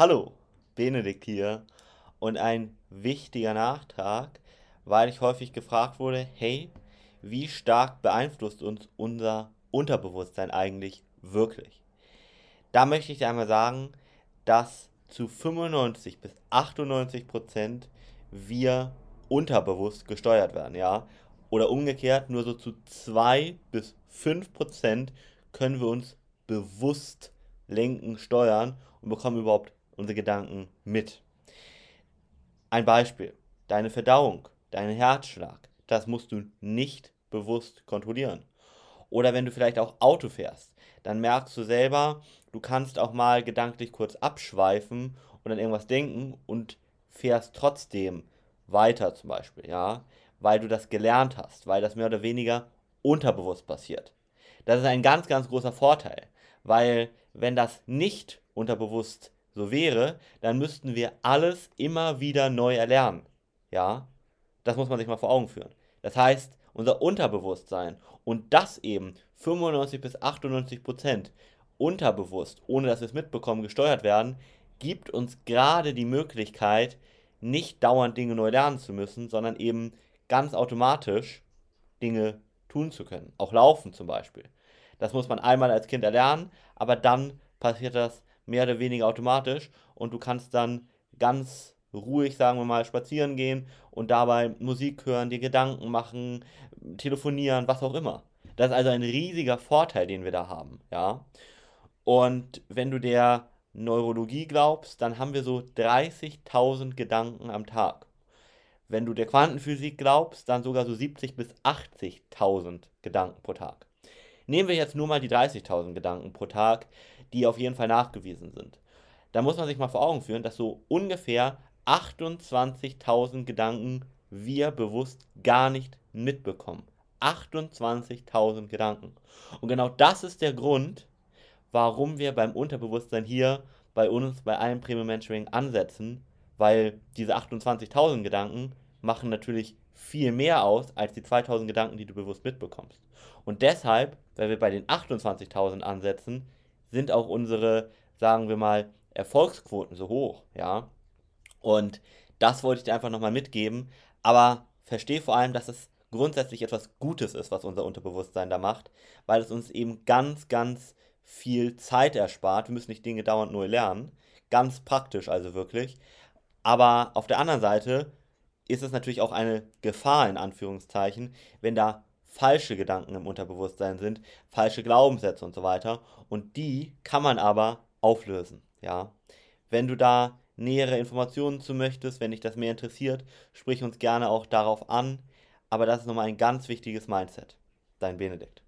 Hallo, Benedikt hier und ein wichtiger Nachtrag, weil ich häufig gefragt wurde, hey, wie stark beeinflusst uns unser Unterbewusstsein eigentlich wirklich? Da möchte ich einmal sagen, dass zu 95 bis 98 Prozent wir unterbewusst gesteuert werden, ja? Oder umgekehrt, nur so zu 2 bis 5 Prozent können wir uns bewusst lenken, steuern und bekommen überhaupt unsere Gedanken mit. Ein Beispiel, deine Verdauung, deinen Herzschlag, das musst du nicht bewusst kontrollieren. Oder wenn du vielleicht auch Auto fährst, dann merkst du selber, du kannst auch mal gedanklich kurz abschweifen und an irgendwas denken und fährst trotzdem weiter zum Beispiel, ja, weil du das gelernt hast, weil das mehr oder weniger unterbewusst passiert. Das ist ein ganz, ganz großer Vorteil, weil wenn das nicht unterbewusst so wäre, dann müssten wir alles immer wieder neu erlernen. Ja, das muss man sich mal vor Augen führen. Das heißt, unser Unterbewusstsein und das eben 95 bis 98 Prozent unterbewusst, ohne dass wir es mitbekommen, gesteuert werden, gibt uns gerade die Möglichkeit, nicht dauernd Dinge neu lernen zu müssen, sondern eben ganz automatisch Dinge tun zu können. Auch laufen zum Beispiel. Das muss man einmal als Kind erlernen, aber dann passiert das mehr oder weniger automatisch und du kannst dann ganz ruhig, sagen wir mal, spazieren gehen und dabei Musik hören, dir Gedanken machen, telefonieren, was auch immer. Das ist also ein riesiger Vorteil, den wir da haben, ja. Und wenn du der Neurologie glaubst, dann haben wir so 30.000 Gedanken am Tag. Wenn du der Quantenphysik glaubst, dann sogar so 70.000 bis 80.000 Gedanken pro Tag. Nehmen wir jetzt nur mal die 30.000 Gedanken pro Tag, die auf jeden Fall nachgewiesen sind. Da muss man sich mal vor Augen führen, dass so ungefähr 28.000 Gedanken wir bewusst gar nicht mitbekommen. 28.000 Gedanken. Und genau das ist der Grund, warum wir beim Unterbewusstsein hier bei uns, bei allen Premium Mentoring ansetzen, weil diese 28.000 Gedanken machen natürlich viel mehr aus als die 2000 Gedanken, die du bewusst mitbekommst. Und deshalb, weil wir bei den 28.000 ansetzen, sind auch unsere, sagen wir mal, Erfolgsquoten so hoch, ja. Und das wollte ich dir einfach nochmal mitgeben, aber verstehe vor allem, dass es grundsätzlich etwas Gutes ist, was unser Unterbewusstsein da macht, weil es uns eben ganz, ganz viel Zeit erspart. Wir müssen nicht Dinge dauernd neu lernen. Ganz praktisch also wirklich. Aber auf der anderen Seite ist es natürlich auch eine Gefahr in Anführungszeichen, wenn da falsche Gedanken im Unterbewusstsein sind, falsche Glaubenssätze und so weiter. Und die kann man aber auflösen. Ja, wenn du da nähere Informationen zu möchtest, wenn dich das mehr interessiert, sprich uns gerne auch darauf an. Aber das ist nochmal ein ganz wichtiges Mindset. Dein Benedikt.